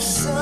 so